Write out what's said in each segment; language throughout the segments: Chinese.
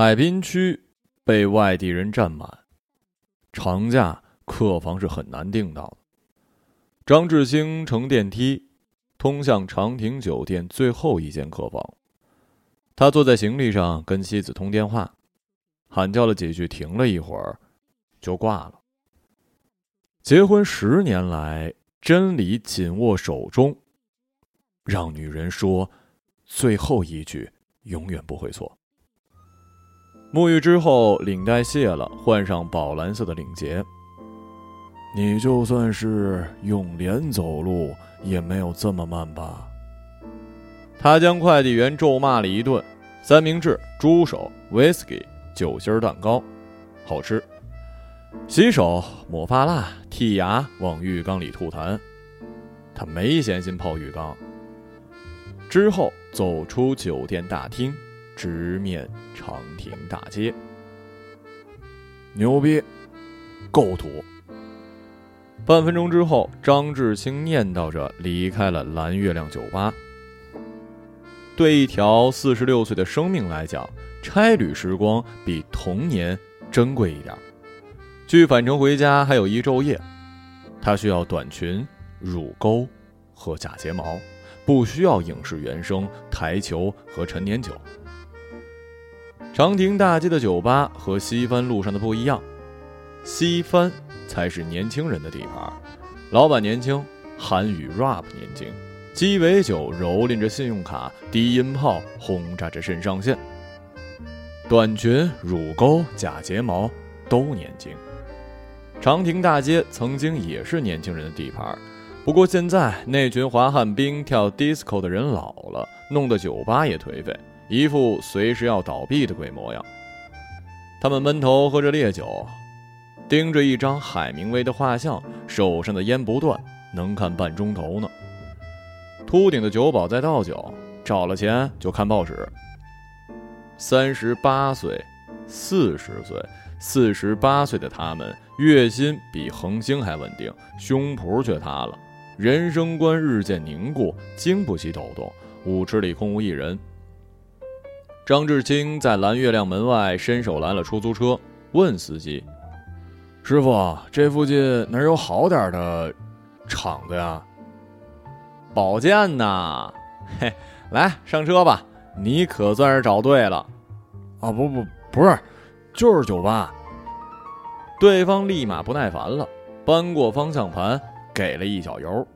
海滨区被外地人占满，长假客房是很难订到的。张志兴乘电梯，通向长亭酒店最后一间客房。他坐在行李上跟妻子通电话，喊叫了几句，停了一会儿，就挂了。结婚十年来，真理紧握手中，让女人说最后一句永远不会错。沐浴之后，领带卸了，换上宝蓝色的领结。你就算是用脸走路，也没有这么慢吧？他将快递员咒骂了一顿。三明治、猪手、whisky、酒心蛋糕，好吃。洗手、抹发蜡、剔牙，往浴缸里吐痰。他没闲心泡浴缸。之后走出酒店大厅，直面长亭大街。牛逼，构图。半分钟之后，张志清念叨着离开了蓝月亮酒吧。对一条四十六岁的生命来讲，差旅时光比童年珍贵一点。距返程回家还有一昼夜，他需要短裙、乳沟和假睫毛，不需要影视原声、台球和陈年酒。长亭大街的酒吧和西番路上的不一样，西番才是年轻人的地盘，老板年轻，韩语 rap 年轻。鸡尾酒蹂躏着信用卡，低音炮轰炸着肾上腺。短裙、乳沟、假睫毛都年轻。长亭大街曾经也是年轻人的地盘，不过现在那群滑旱冰、跳 disco 的人老了，弄得酒吧也颓废，一副随时要倒闭的鬼模样。他们闷头喝着烈酒，盯着一张海明威的画像，手上的烟不断，能看半钟头呢。秃顶的酒保在倒酒，找了钱就看报纸。三十八岁、四十岁、四十八岁的他们，月薪比恒星还稳定，胸脯却塌了，人生观日渐凝固，经不起抖动，舞池里空无一人。张志清在蓝月亮门外伸手拦了出租车，问司机：“师傅，这附近哪有好点的厂子呀？”宝剑呐，嘿，来上车吧，你可算是找对了。啊，不不不是，就是酒吧。对方立马不耐烦了，扳过方向盘，给了一脚油。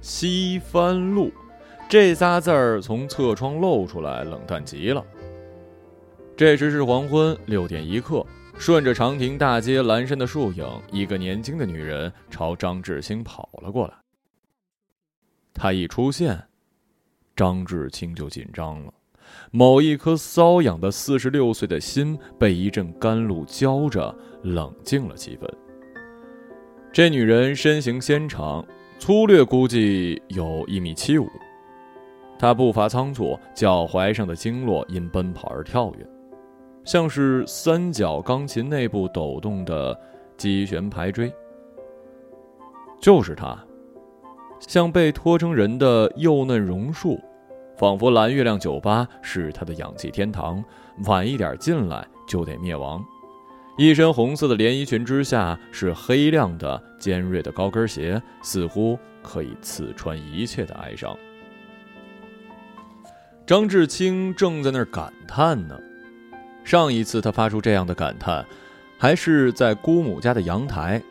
西番路，这仨字儿从侧窗露出来，冷淡极了。这时是黄昏，六点一刻，顺着长亭大街阑珊的树影，一个年轻的女人朝张志清跑了过来。他一出现，张志清就紧张了，某一颗瘙痒的四十六岁的心被一阵甘露浇着，冷静了几分。这女人身形纤长，粗略估计有一米七五。他步伐仓促，脚踝上的经络因奔跑而跳跃，像是三角钢琴内部抖动的机旋排锥。就是他。像被拖成人的幼嫩榕树，仿佛蓝月亮酒吧是他的氧气天堂，晚一点进来就得灭亡。一身红色的连衣裙之下是黑亮的尖锐的高跟鞋，似乎可以刺穿一切的哀伤。张志清正在那儿感叹呢，上一次他发出这样的感叹，还是在姑母家的阳台。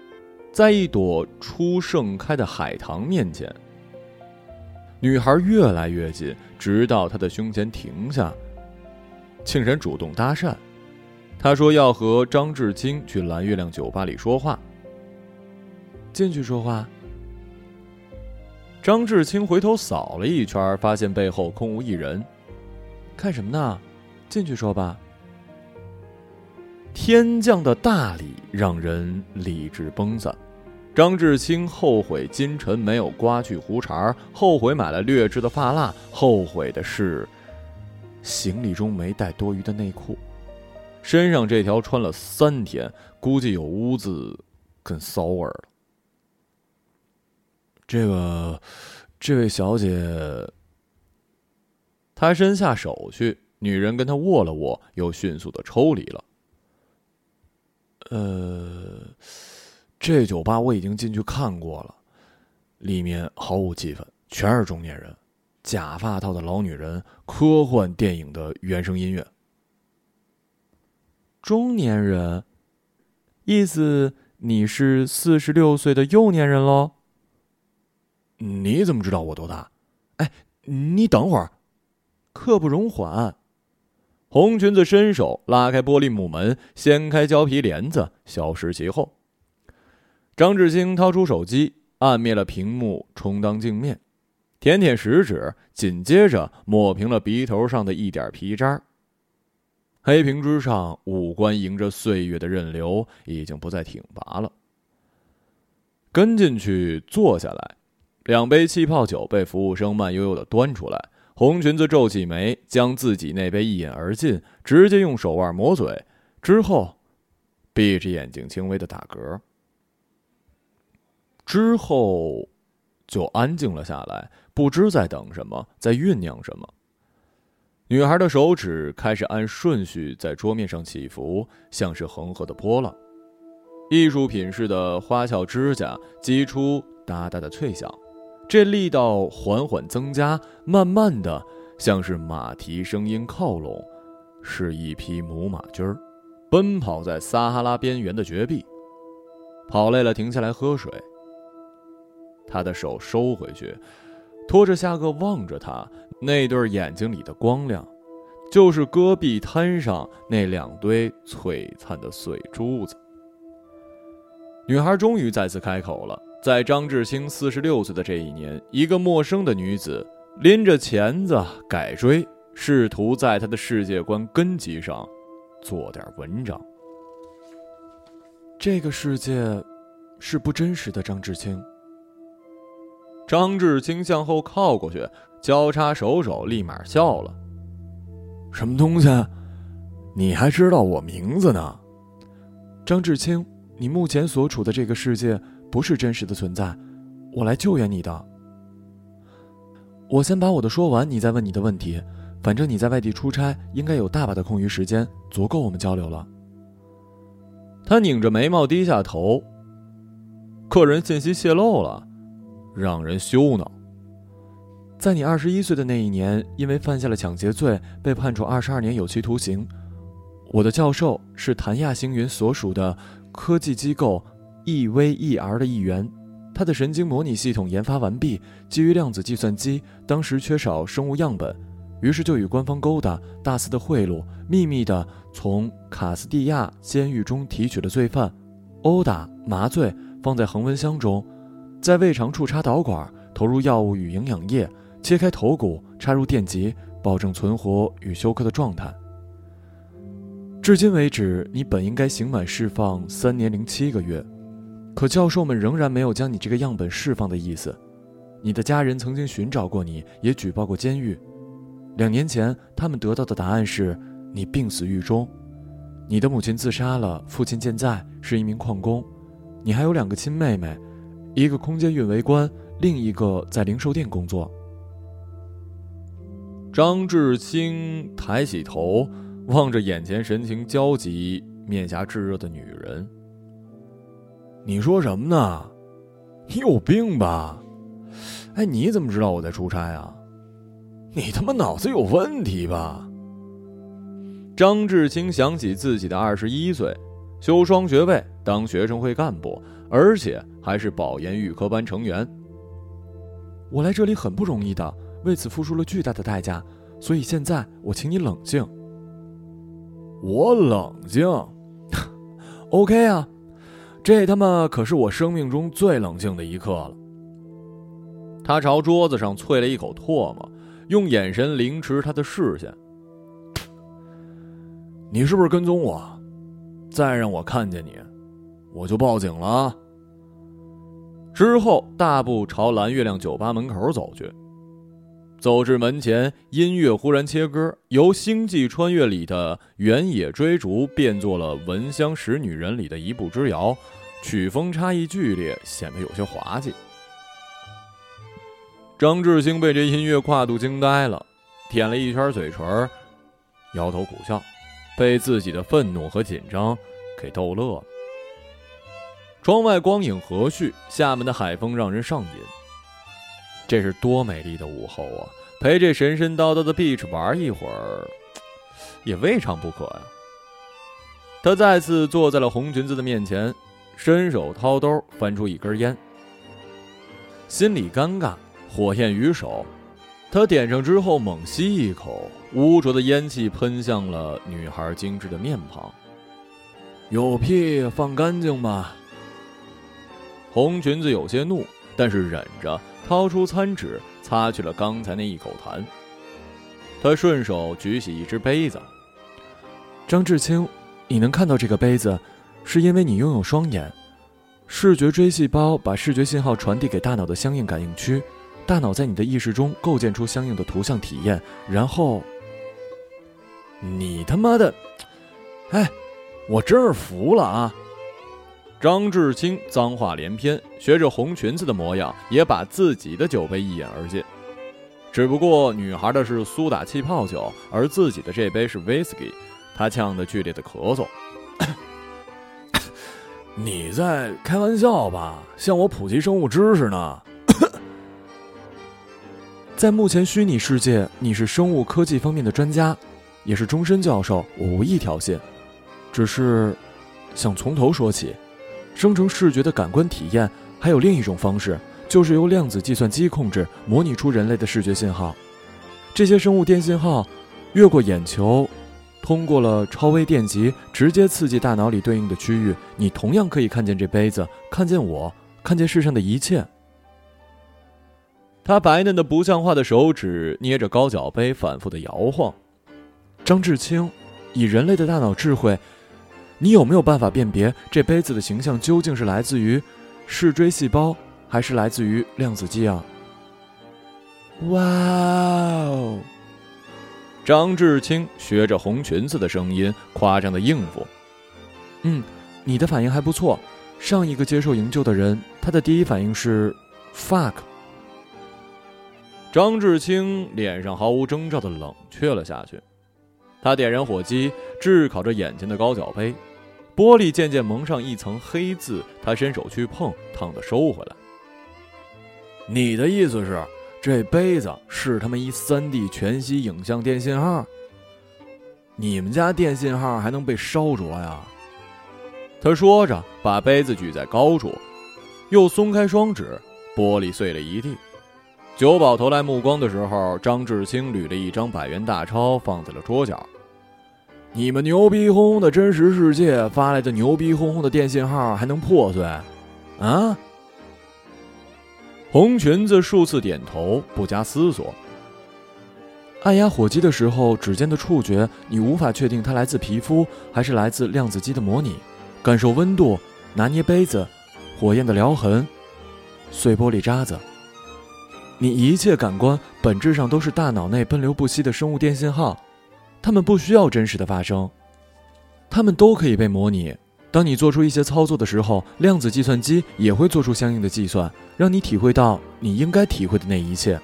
在一朵初盛开的海棠面前，女孩越来越近，直到他的胸前停下，竟然主动搭讪。他说要和张志清去蓝月亮酒吧里说话。进去说话。张志清回头扫了一圈，发现背后空无一人，看什么呢？进去说吧。天降的大礼让人理智崩散。张志清后悔今晨没有刮去胡茬，后悔买了劣质的发蜡，后悔的是行李中没带多余的内裤，身上这条穿了三天，估计有污渍跟骚味儿了。这个，这位小姐，他伸下手去，女人跟他握了握，又迅速的抽离了。呃，这酒吧我已经进去看过了，里面毫无气氛，全是中年人，假发套的老女人，科幻电影的原声音乐。中年人，意思你是四十六岁的幼年人喽？你怎么知道我多大？哎，你等会儿，刻不容缓。红裙子伸手拉开玻璃木门，掀开胶皮帘子，消失其后。张志清掏出手机，按灭了屏幕，充当镜面，舔舔食指，紧接着抹平了鼻头上的一点皮渣。黑屏之上，五官迎着岁月的任流，已经不再挺拔了。跟进去，坐下来，两杯气泡酒被服务生慢悠悠的端出来。红裙子皱起眉，将自己那杯一饮而尽，直接用手腕抹嘴，之后闭着眼睛轻微的打嗝，之后就安静了下来，不知在等什么，在酝酿什么。女孩的手指开始按顺序在桌面上起伏，像是恒河的波浪，艺术品似的花俏指甲击出哒哒的脆响。这力道缓缓增加，慢慢的，像是马蹄声音靠拢，是一匹母马驹儿，奔跑在撒哈拉边缘的绝壁。跑累了，停下来喝水。他的手收回去，托着下颚望着他，那对眼睛里的光亮，就是戈壁滩上那两堆璀璨的碎珠子。女孩终于再次开口了。在张志清四十六岁的这一年，一个陌生的女子拎着钳子改锥，试图在他的世界观根基上做点文章。这个世界是不真实的，张志清。张志清向后靠过去，交叉手肘，立马笑了：“什么东西？你还知道我名字呢？”张志清，你目前所处的这个世界。不是真实的存在，我来救援你的。我先把我的说完，你再问你的问题。反正你在外地出差，应该有大把的空余时间，足够我们交流了。他拧着眉毛，低下头。客人信息泄露了，让人羞恼。在你二十一岁的那一年，因为犯下了抢劫罪，被判处二十二年有期徒刑。我的教授是谭亚星云所属的科技机构。EVER 的一员，他的神经模拟系统研发完毕，基于量子计算机，当时缺少生物样本，于是就与官方勾搭，大肆的贿赂，秘密的从卡斯蒂亚监狱中提取了罪犯，殴打、麻醉，放在恒温箱中，在胃肠处插导管，投入药物与营养液，切开头骨，插入电极，保证存活与休克的状态。至今为止，你本应该刑满释放三年零七个月。可教授们仍然没有将你这个样本释放的意思。你的家人曾经寻找过你，也举报过监狱。两年前，他们得到的答案是你病死狱中。你的母亲自杀了，父亲健在，是一名矿工。你还有两个亲妹妹，一个空间运维官，另一个在零售店工作。张志清抬起头，望着眼前神情焦急、面颊炙热的女人。你说什么呢？你有病吧？哎，你怎么知道我在出差啊？你他妈脑子有问题吧？张志清想起自己的二十一岁，修双学位，当学生会干部，而且还是保研预科班成员。我来这里很不容易的，为此付出了巨大的代价，所以现在我请你冷静。我冷静？OK 啊。这他妈可是我生命中最冷静的一刻了。他朝桌子上啐了一口唾沫，用眼神凌迟他的视线。你是不是跟踪我？再让我看见你，我就报警了。之后大步朝蓝月亮酒吧门口走去。走至门前，音乐忽然切歌，由《星际穿越》里的《原野追逐》变作了《闻香识女人》里的一步之遥，曲风差异剧烈，显得有些滑稽。张志兴被这音乐跨度惊呆了，舔了一圈嘴唇摇头苦笑，被自己的愤怒和紧张给逗乐了。窗外光影和煦，厦门的海风让人上瘾。这是多美丽的午后啊！陪这神神叨叨的 Beach 玩一会儿，也未尝不可呀。他再次坐在了红裙子的面前，伸手掏兜，翻出一根烟。心里尴尬，火焰于手，他点上之后猛吸一口，污浊的烟气喷向了女孩精致的面庞。有屁放干净吧！红裙子有些怒，但是忍着。掏出餐纸，擦去了刚才那一口痰。他顺手举起一只杯子。张志清，你能看到这个杯子，是因为你拥有双眼，视觉锥细胞把视觉信号传递给大脑的相应感应区，大脑在你的意识中构建出相应的图像体验，然后……你他妈的，哎，我真是服了啊！张志清脏话连篇，学着红裙子的模样，也把自己的酒杯一饮而尽。只不过女孩的是苏打气泡酒，而自己的这杯是威士忌。他呛得剧烈的咳嗽。你在开玩笑吧？向我普及生物知识呢？在目前虚拟世界，你是生物科技方面的专家，也是终身教授。我无意挑衅，只是想从头说起。生成视觉的感官体验还有另一种方式，就是由量子计算机控制，模拟出人类的视觉信号。这些生物电信号越过眼球，通过了超微电极，直接刺激大脑里对应的区域。你同样可以看见这杯子，看见我，看见世上的一切。他白嫩的不像话的手指捏着高脚杯，反复的摇晃。张志清，以人类的大脑智慧。你有没有办法辨别这杯子的形象究竟是来自于视锥细胞，还是来自于量子机啊？哇哦！张志清学着红裙子的声音，夸张的应付：“嗯，你的反应还不错。上一个接受营救的人，他的第一反应是 fuck。”张志清脸上毫无征兆的冷却了下去，他点燃火机，炙烤着眼前的高脚杯。玻璃渐渐蒙上一层黑渍，他伸手去碰，烫的收回来。你的意思是，这杯子是他妈一三 D 全息影像电信号？你们家电信号还能被烧着呀？他说着，把杯子举在高处，又松开双指，玻璃碎了一地。酒保投来目光的时候，张志清捋了一张百元大钞放在了桌角。你们牛逼哄哄的真实世界发来的牛逼哄哄的电信号还能破碎？啊！红裙子数次点头，不加思索。按压火机的时候，指尖的触觉，你无法确定它来自皮肤还是来自量子机的模拟。感受温度，拿捏杯子，火焰的撩痕，碎玻璃渣子。你一切感官本质上都是大脑内奔流不息的生物电信号。他们不需要真实的发生，他们都可以被模拟。当你做出一些操作的时候，量子计算机也会做出相应的计算，让你体会到你应该体会的那一切。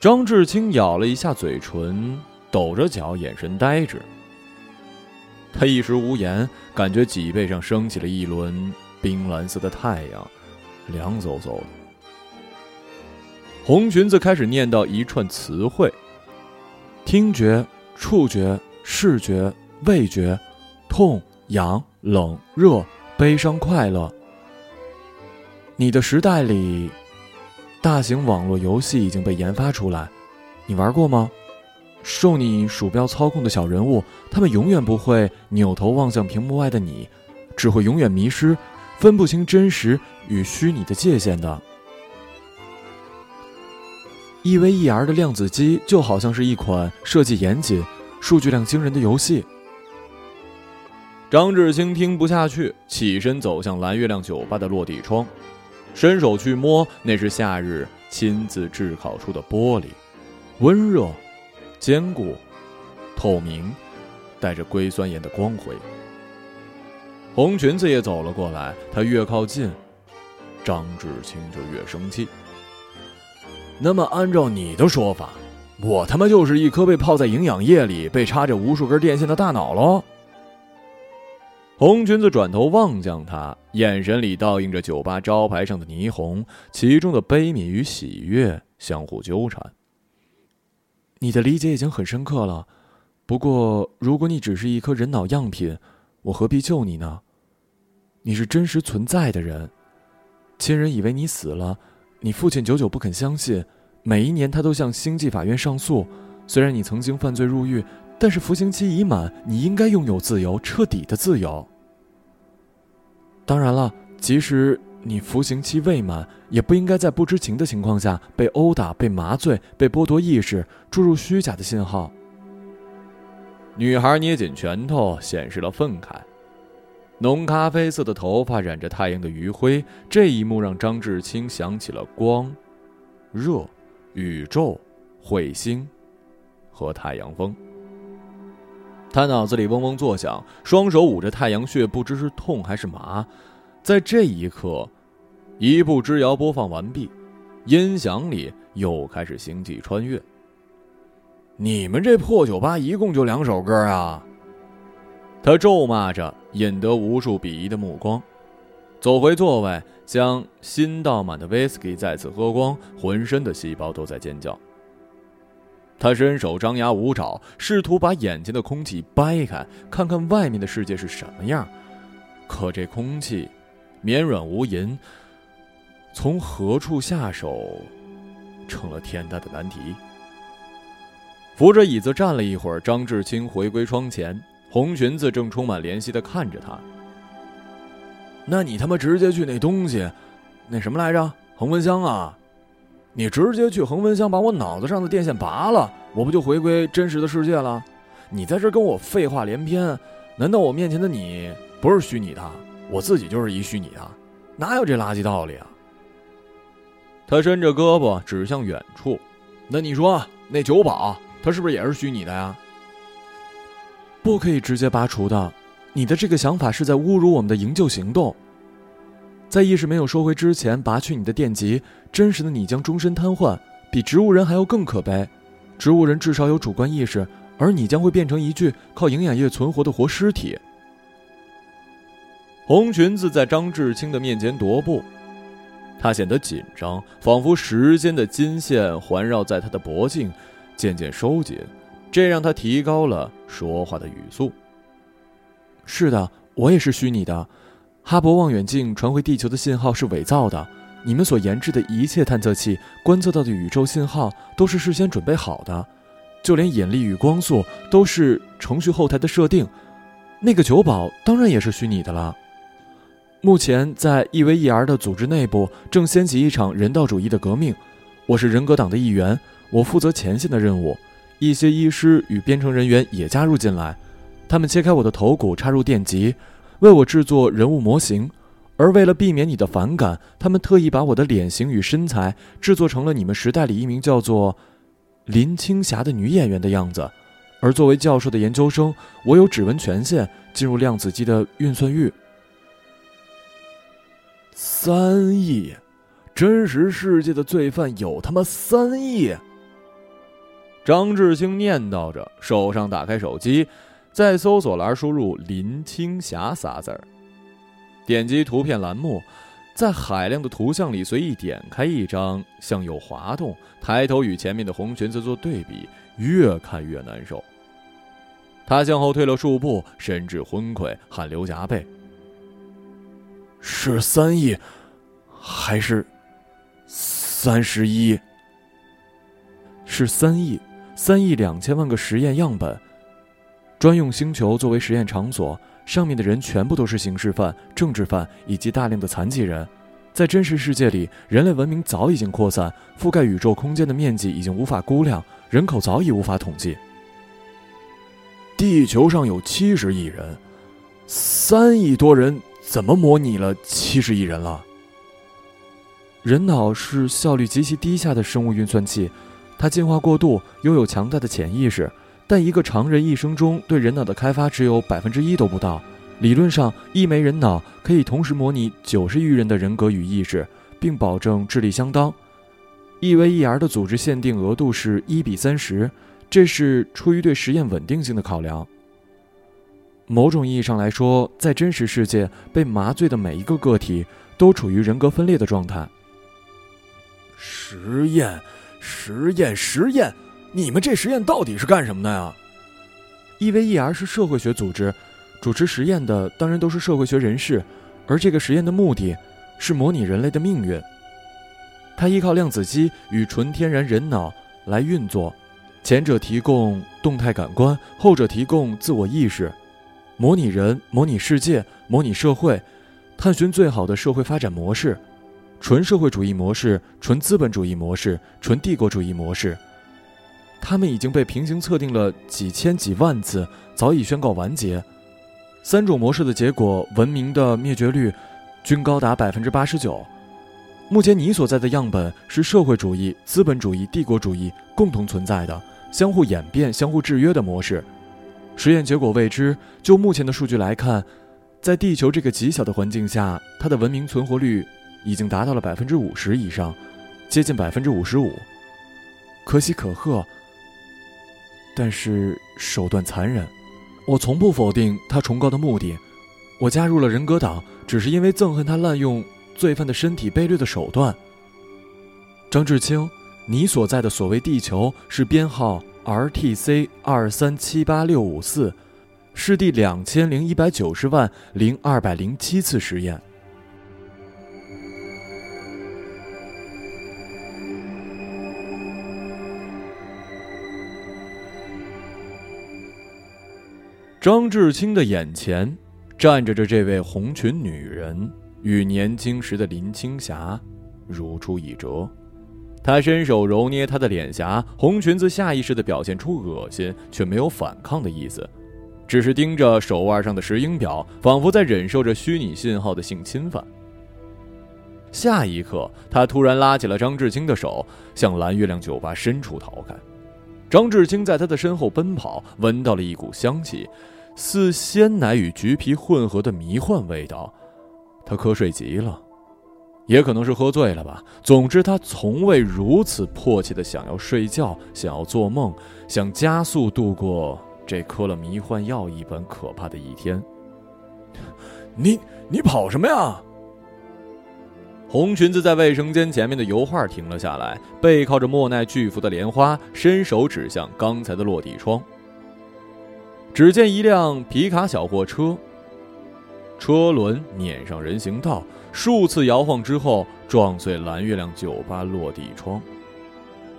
张志清咬了一下嘴唇，抖着脚，眼神呆滞。他一时无言，感觉脊背上升起了一轮冰蓝色的太阳，凉飕飕的。红裙子开始念叨一串词汇。听觉、触觉、视觉、味觉，痛、痒、冷、热、悲伤、快乐。你的时代里，大型网络游戏已经被研发出来，你玩过吗？受你鼠标操控的小人物，他们永远不会扭头望向屏幕外的你，只会永远迷失，分不清真实与虚拟的界限的。一 v 一 r 的量子机就好像是一款设计严谨、数据量惊人的游戏。张志清听不下去，起身走向蓝月亮酒吧的落地窗，伸手去摸，那是夏日亲自炙烤出的玻璃，温热、坚固、透明，带着硅酸盐的光辉。红裙子也走了过来，她越靠近，张志清就越生气。那么，按照你的说法，我他妈就是一颗被泡在营养液里、被插着无数根电线的大脑喽！红裙子转头望向他，眼神里倒映着酒吧招牌上的霓虹，其中的悲悯与喜悦相互纠缠。你的理解已经很深刻了，不过如果你只是一颗人脑样品，我何必救你呢？你是真实存在的人，亲人以为你死了，你父亲久久不肯相信。每一年，他都向星际法院上诉。虽然你曾经犯罪入狱，但是服刑期已满，你应该拥有自由，彻底的自由。当然了，即使你服刑期未满，也不应该在不知情的情况下被殴打、被麻醉、被剥夺意识、注入虚假的信号。女孩捏紧拳头，显示了愤慨。浓咖啡色的头发染着太阳的余晖，这一幕让张志清想起了光、热。宇宙、彗星和太阳风，他脑子里嗡嗡作响，双手捂着太阳穴，不知是痛还是麻。在这一刻，一步之遥播放完毕，音响里又开始星际穿越。你们这破酒吧一共就两首歌啊！他咒骂着，引得无数鄙夷的目光。走回座位，将新倒满的威士忌再次喝光，浑身的细胞都在尖叫。他伸手张牙舞爪，试图把眼前的空气掰开，看看外面的世界是什么样。可这空气绵软无垠，从何处下手，成了天大的难题。扶着椅子站了一会儿，张志清回归窗前，红裙子正充满怜惜的看着他。那你他妈直接去那东西，那什么来着？恒温箱啊！你直接去恒温箱把我脑子上的电线拔了，我不就回归真实的世界了？你在这跟我废话连篇，难道我面前的你不是虚拟的？我自己就是一虚拟的，哪有这垃圾道理啊？他伸着胳膊指向远处，那你说那酒保他是不是也是虚拟的呀？不可以直接拔除的。你的这个想法是在侮辱我们的营救行动。在意识没有收回之前，拔去你的电极，真实的你将终身瘫痪，比植物人还要更可悲。植物人至少有主观意识，而你将会变成一具靠营养液存活的活尸体。红裙子在张志清的面前踱步，他显得紧张，仿佛时间的金线环绕在他的脖颈，渐渐收紧，这让他提高了说话的语速。是的，我也是虚拟的。哈勃望远镜传回地球的信号是伪造的。你们所研制的一切探测器观测到的宇宙信号都是事先准备好的，就连引力与光速都是程序后台的设定。那个酒保当然也是虚拟的了。目前在 EVER 的组织内部正掀起一场人道主义的革命。我是人格党的一员，我负责前线的任务。一些医师与编程人员也加入进来。他们切开我的头骨，插入电极，为我制作人物模型。而为了避免你的反感，他们特意把我的脸型与身材制作成了你们时代里一名叫做林青霞的女演员的样子。而作为教授的研究生，我有指纹权限进入量子机的运算域。三亿，真实世界的罪犯有他妈三亿！张志清念叨着，手上打开手机。在搜索栏输入“林青霞”仨字儿，点击图片栏目，在海量的图像里随意点开一张，向右滑动，抬头与前面的红裙子做对比，越看越难受。他向后退了数步，神志昏聩，汗流浃背。是三亿，还是三十一？是三亿，三亿两千万个实验样本。专用星球作为实验场所，上面的人全部都是刑事犯、政治犯以及大量的残疾人。在真实世界里，人类文明早已经扩散，覆盖宇宙空间的面积已经无法估量，人口早已无法统计。地球上有七十亿人，三亿多人怎么模拟了七十亿人了？人脑是效率极其低下的生物运算器，它进化过度，拥有强大的潜意识。但一个常人一生中对人脑的开发只有百分之一都不到。理论上，一枚人脑可以同时模拟九十余人的人格与意识，并保证智力相当。一 v 一 r 的组织限定额度是一比三十，这是出于对实验稳定性的考量。某种意义上来说，在真实世界，被麻醉的每一个个体都处于人格分裂的状态。实验，实验，实验！你们这实验到底是干什么的呀？e v e r 是社会学组织，主持实验的当然都是社会学人士，而这个实验的目的是模拟人类的命运。它依靠量子机与纯天然人脑来运作，前者提供动态感官，后者提供自我意识，模拟人、模拟世界、模拟社会，探寻最好的社会发展模式：纯社会主义模式、纯资本主义模式、纯帝国主义模式。它们已经被平行测定了几千几万次，早已宣告完结。三种模式的结果，文明的灭绝率均高达百分之八十九。目前你所在的样本是社会主义、资本主义、帝国主义共同存在的、相互演变、相互制约的模式。实验结果未知。就目前的数据来看，在地球这个极小的环境下，它的文明存活率已经达到了百分之五十以上，接近百分之五十五。可喜可贺，但是手段残忍。我从不否定他崇高的目的。我加入了人格党，只是因为憎恨他滥用。罪犯的身体卑劣的手段。张志清，你所在的所谓地球是编号 RTC 二三七八六五四，是第两千零一百九十万零二百零七次实验。张志清的眼前站着着这位红裙女人。与年轻时的林青霞如出一辙，他伸手揉捏她的脸颊，红裙子下意识地表现出恶心却没有反抗的意思，只是盯着手腕上的石英表，仿佛在忍受着虚拟信号的性侵犯。下一刻，他突然拉起了张志清的手，向蓝月亮酒吧深处逃开。张志清在他的身后奔跑，闻到了一股香气，似鲜奶与橘皮混合的迷幻味道。他瞌睡极了，也可能是喝醉了吧。总之，他从未如此迫切的想要睡觉，想要做梦，想加速度过这嗑了迷幻药一般可怕的一天。你你跑什么呀？红裙子在卫生间前面的油画停了下来，背靠着莫奈巨幅的莲花，伸手指向刚才的落地窗。只见一辆皮卡小货车。车轮碾上人行道，数次摇晃之后，撞碎蓝月亮酒吧落地窗，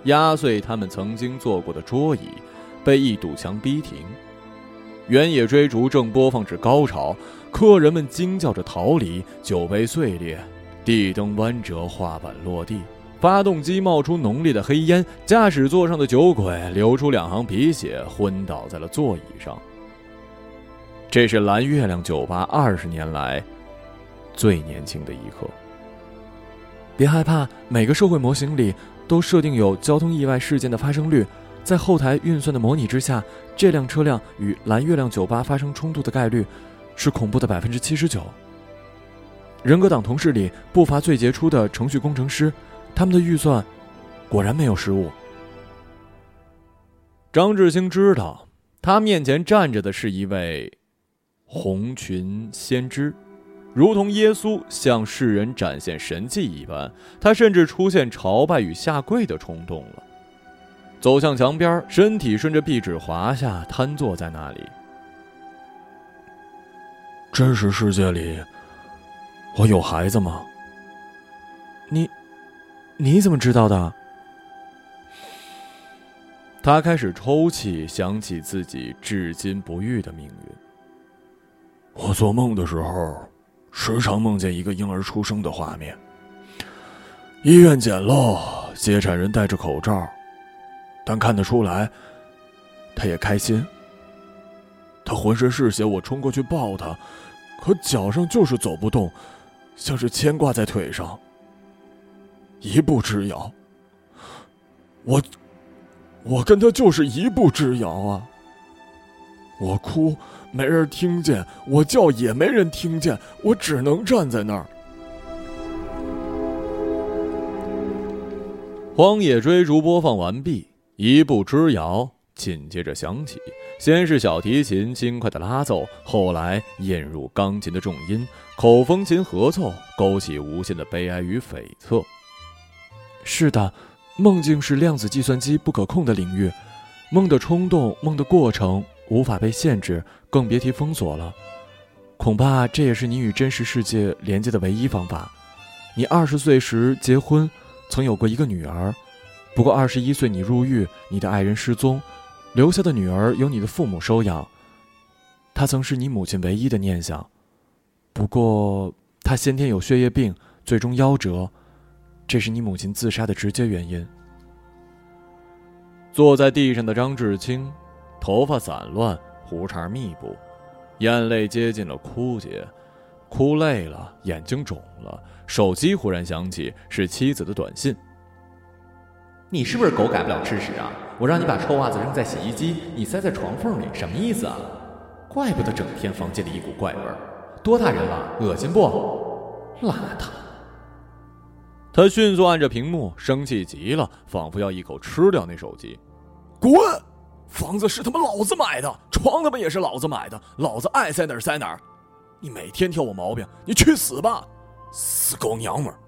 压碎他们曾经坐过的桌椅，被一堵墙逼停。原野追逐正播放至高潮，客人们惊叫着逃离，酒杯碎裂，地灯弯折，画板落地，发动机冒出浓烈的黑烟，驾驶座上的酒鬼流出两行鼻血，昏倒在了座椅上。这是蓝月亮酒吧二十年来最年轻的一刻。别害怕，每个社会模型里都设定有交通意外事件的发生率，在后台运算的模拟之下，这辆车辆与蓝月亮酒吧发生冲突的概率是恐怖的百分之七十九。人格党同事里不乏最杰出的程序工程师，他们的预算果然没有失误。张志兴知道，他面前站着的是一位。红裙先知，如同耶稣向世人展现神迹一般，他甚至出现朝拜与下跪的冲动了。走向墙边，身体顺着壁纸滑下，瘫坐在那里。真实世界里，我有孩子吗？你，你怎么知道的？他开始抽泣，想起自己至今不遇的命运。我做梦的时候，时常梦见一个婴儿出生的画面。医院简陋，接产人戴着口罩，但看得出来，他也开心。他浑身是血，我冲过去抱他，可脚上就是走不动，像是牵挂在腿上，一步之遥。我，我跟他就是一步之遥啊！我哭。没人听见我叫，也没人听见，我只能站在那儿。荒野追逐播放完毕，一步之遥紧接着响起。先是小提琴轻快的拉奏，后来引入钢琴的重音，口风琴合奏，勾起无限的悲哀与悱恻。是的，梦境是量子计算机不可控的领域，梦的冲动、梦的过程无法被限制，更别提封锁了。恐怕这也是你与真实世界连接的唯一方法。你二十岁时结婚，曾有过一个女儿，不过二十一岁你入狱，你的爱人失踪。留下的女儿由你的父母收养，她曾是你母亲唯一的念想。不过，她先天有血液病，最终夭折，这是你母亲自杀的直接原因。坐在地上的张志清，头发散乱，胡茬密布，眼泪接近了枯竭，哭累了，眼睛肿了。手机忽然响起，是妻子的短信。你是不是狗改不了吃屎啊？我让你把臭袜子扔在洗衣机，你塞在床缝里，什么意思啊？怪不得整天房间里一股怪味儿，多大人了，恶心不？邋遢！他迅速按着屏幕，生气极了，仿佛要一口吃掉那手机。滚！房子是他妈老子买的，床他妈也是老子买的，老子爱塞哪儿塞哪儿。你每天挑我毛病，你去死吧，死狗娘们儿！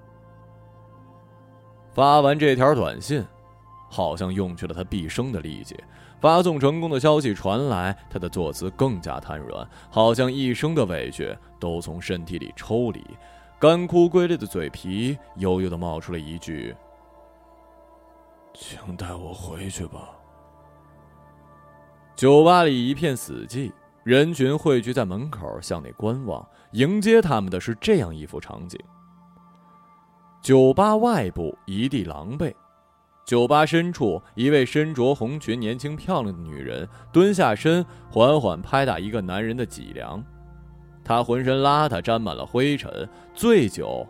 发完这条短信，好像用去了他毕生的力气。发送成功的消息传来，他的坐姿更加瘫软，好像一生的委屈都从身体里抽离。干枯龟裂的嘴皮悠悠的冒出了一句：“请带我回去吧。”酒吧里一片死寂，人群汇聚在门口向内观望。迎接他们的是这样一幅场景。酒吧外部一地狼狈，酒吧深处，一位身着红裙、年轻漂亮的女人蹲下身，缓缓拍打一个男人的脊梁。她浑身邋遢，沾满了灰尘，醉酒，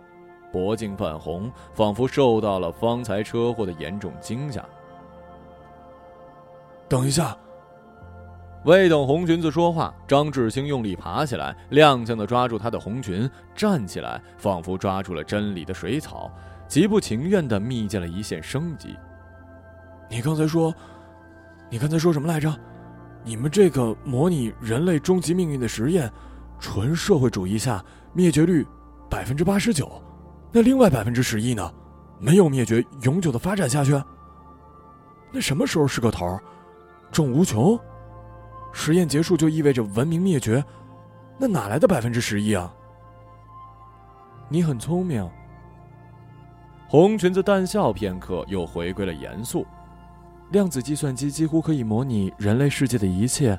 脖颈泛红，仿佛受到了方才车祸的严重惊吓。等一下。未等红裙子说话，张志清用力爬起来，踉跄地抓住她的红裙，站起来，仿佛抓住了真理的水草，极不情愿地觅见了一线生机。你刚才说，你刚才说什么来着？你们这个模拟人类终极命运的实验，纯社会主义下灭绝率百分之八十九，那另外百分之十一呢？没有灭绝，永久的发展下去？那什么时候是个头？正无穷？实验结束就意味着文明灭绝，那哪来的百分之十一啊？你很聪明。红裙子淡笑片刻，又回归了严肃。量子计算机几乎可以模拟人类世界的一切，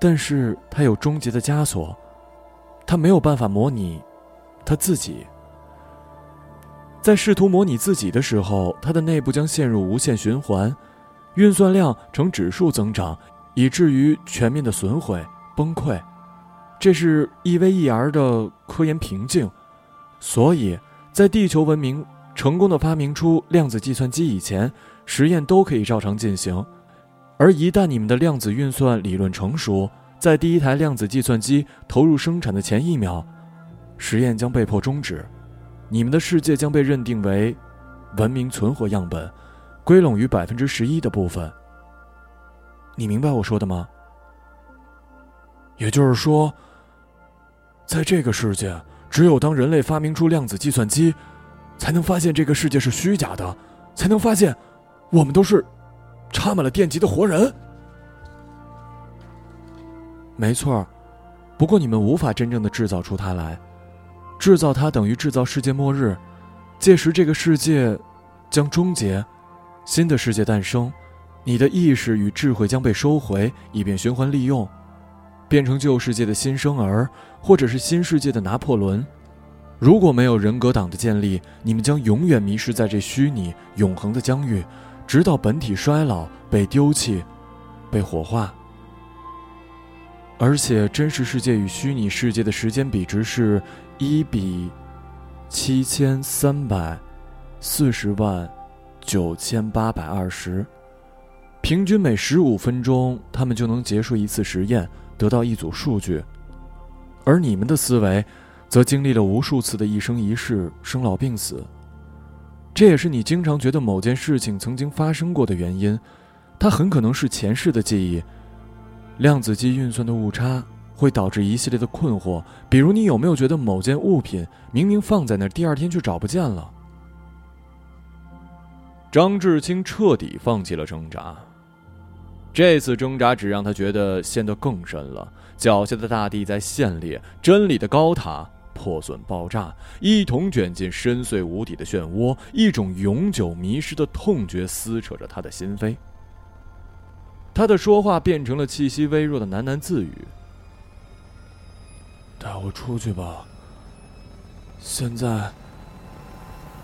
但是它有终极的枷锁，它没有办法模拟它自己。在试图模拟自己的时候，它的内部将陷入无限循环，运算量呈指数增长。以至于全面的损毁崩溃，这是 EVER 的科研瓶颈。所以，在地球文明成功的发明出量子计算机以前，实验都可以照常进行。而一旦你们的量子运算理论成熟，在第一台量子计算机投入生产的前一秒，实验将被迫终止，你们的世界将被认定为文明存活样本，归拢于百分之十一的部分。你明白我说的吗？也就是说，在这个世界，只有当人类发明出量子计算机，才能发现这个世界是虚假的，才能发现我们都是插满了电极的活人。没错，不过你们无法真正的制造出它来，制造它等于制造世界末日，届时这个世界将终结，新的世界诞生。你的意识与智慧将被收回，以便循环利用，变成旧世界的新生儿，或者是新世界的拿破仑。如果没有人格党的建立，你们将永远迷失在这虚拟永恒的疆域，直到本体衰老、被丢弃、被火化。而且，真实世界与虚拟世界的时间比值是一比七千三百四十万九千八百二十。平均每十五分钟，他们就能结束一次实验，得到一组数据。而你们的思维，则经历了无数次的一生一世、生老病死。这也是你经常觉得某件事情曾经发生过的原因。它很可能是前世的记忆。量子机运算的误差会导致一系列的困惑，比如你有没有觉得某件物品明明放在那儿，第二天却找不见了？张志清彻底放弃了挣扎。这次挣扎只让他觉得陷得更深了。脚下的大地在陷裂，真理的高塔破损爆炸，一同卷进深邃无底的漩涡。一种永久迷失的痛觉撕扯着他的心扉。他的说话变成了气息微弱的喃喃自语：“带我出去吧。现在，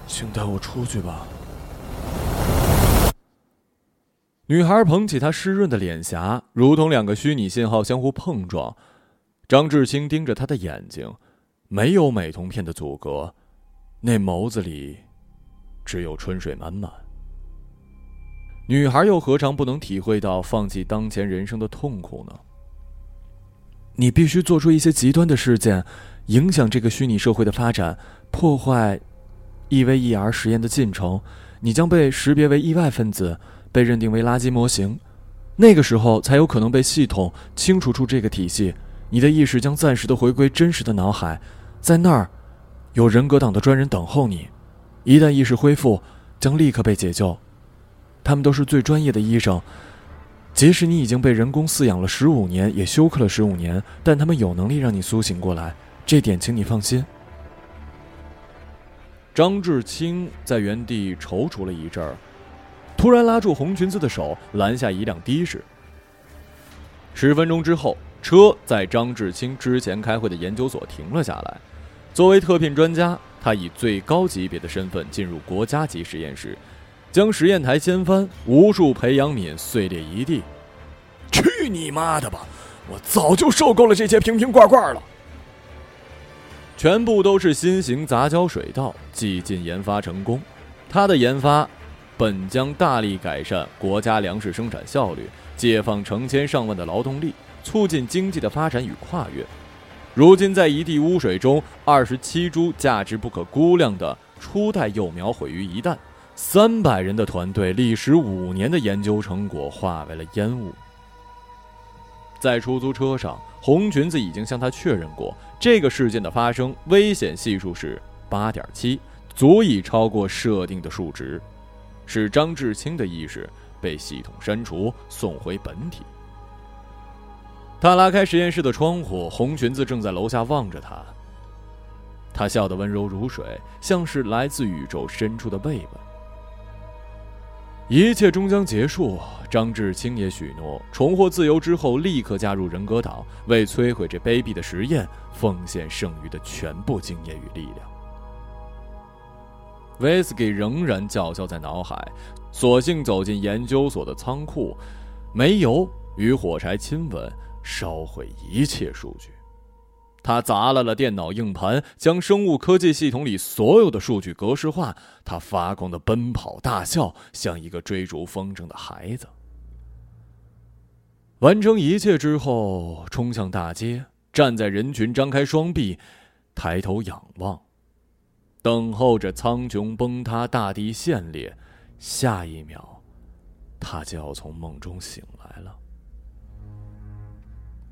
请带我出去吧。”女孩捧起她湿润的脸颊，如同两个虚拟信号相互碰撞。张志清盯着她的眼睛，没有美瞳片的阻隔，那眸子里只有春水满满。女孩又何尝不能体会到放弃当前人生的痛苦呢？你必须做出一些极端的事件，影响这个虚拟社会的发展，破坏 EVER 实验的进程，你将被识别为意外分子。被认定为垃圾模型，那个时候才有可能被系统清除出这个体系。你的意识将暂时的回归真实的脑海，在那儿，有人格党的专人等候你。一旦意识恢复，将立刻被解救。他们都是最专业的医生，即使你已经被人工饲养了十五年，也休克了十五年，但他们有能力让你苏醒过来。这点，请你放心。张志清在原地踌躇了一阵儿。突然拉住红裙子的手，拦下一辆的士。十分钟之后，车在张志清之前开会的研究所停了下来。作为特聘专家，他以最高级别的身份进入国家级实验室，将实验台掀翻，无数培养皿碎裂一地。去你妈的吧！我早就受够了这些瓶瓶罐罐了。全部都是新型杂交水稻，几近研发成功。他的研发。本将大力改善国家粮食生产效率，解放成千上万的劳动力，促进经济的发展与跨越。如今，在一地污水中，二十七株价值不可估量的初代幼苗毁于一旦，三百人的团队历时五年的研究成果化为了烟雾。在出租车上，红裙子已经向他确认过，这个事件的发生危险系数是八点七，足以超过设定的数值。使张志清的意识被系统删除，送回本体。他拉开实验室的窗户，红裙子正在楼下望着他。他笑得温柔如水，像是来自宇宙深处的慰问。一切终将结束，张志清也许诺，重获自由之后立刻加入人格岛，为摧毁这卑鄙的实验奉献剩余的全部经验与力量。威斯给仍然叫嚣在脑海，索性走进研究所的仓库，煤油与火柴亲吻，烧毁一切数据。他砸烂了电脑硬盘，将生物科技系统里所有的数据格式化。他发狂的奔跑大笑，像一个追逐风筝的孩子。完成一切之后，冲向大街，站在人群，张开双臂，抬头仰望。等候着苍穹崩塌，大地陷裂，下一秒，他就要从梦中醒来了。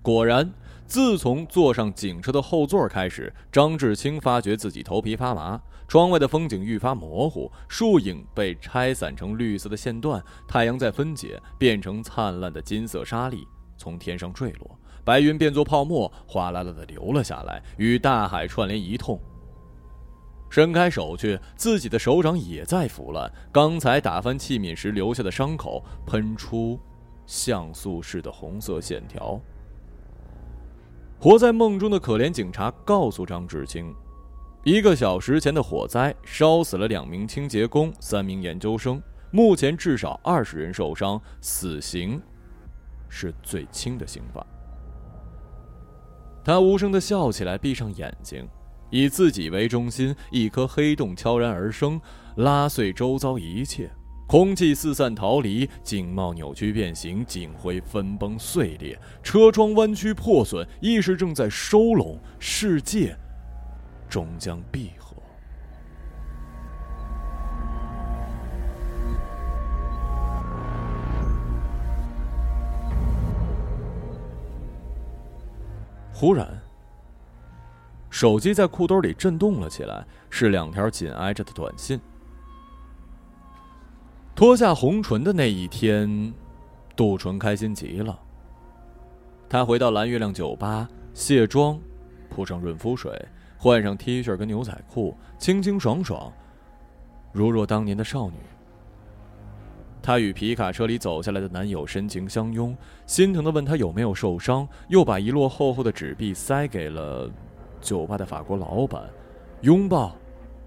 果然，自从坐上警车的后座开始，张志清发觉自己头皮发麻，窗外的风景愈发模糊，树影被拆散成绿色的线段，太阳在分解，变成灿烂的金色沙粒，从天上坠落，白云变作泡沫，哗啦啦的流了下来，与大海串联一通。伸开手去，自己的手掌也在腐烂。刚才打翻器皿时留下的伤口，喷出像素式的红色线条。活在梦中的可怜警察告诉张志清，一个小时前的火灾烧死了两名清洁工、三名研究生，目前至少二十人受伤，死刑是最轻的刑罚。他无声的笑起来，闭上眼睛。以自己为中心，一颗黑洞悄然而生，拉碎周遭一切，空气四散逃离，景貌扭曲变形，警徽分崩碎裂，车窗弯曲破损，意识正在收拢，世界终将闭合。忽然。手机在裤兜里震动了起来，是两条紧挨着的短信。脱下红唇的那一天，杜淳开心极了。他回到蓝月亮酒吧卸妆，铺上润肤水，换上 T 恤跟牛仔裤，清清爽爽，如若当年的少女。他与皮卡车里走下来的男友深情相拥，心疼的问他有没有受伤，又把一摞厚厚的纸币塞给了酒吧的法国老板，拥抱，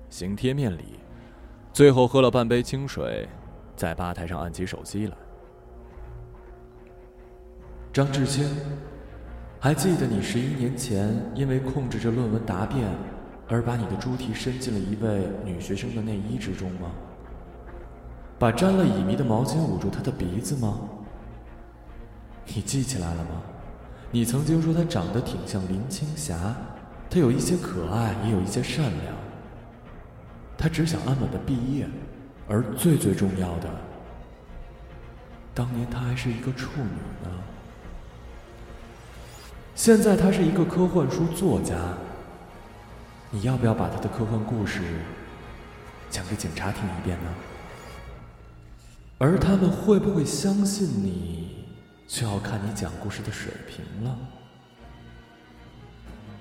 行贴面礼，最后喝了半杯清水，在吧台上按起手机来。张志清，还记得你十一年前因为控制着论文答辩，而把你的猪蹄伸进了一位女学生的内衣之中吗？把沾了乙醚的毛巾捂住她的鼻子吗？你记起来了吗？你曾经说她长得挺像林青霞，他有一些可爱，也有一些善良。他只想安稳的毕业，而最最重要的，当年她还是一个处女呢。现在她是一个科幻书作家。你要不要把她的科幻故事讲给警察听一遍呢？而他们会不会相信你，就要看你讲故事的水平了。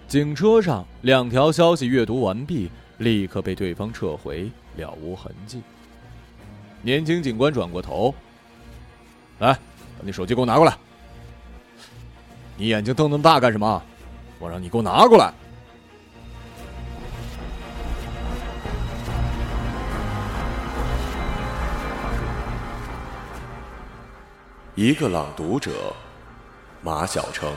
警车上，两条消息阅读完毕，立刻被对方撤回，了无痕迹。年轻警官转过头，来，把你手机给我拿过来。你眼睛瞪那么大干什么？我让你给我拿过来。一个朗读者，马晓成。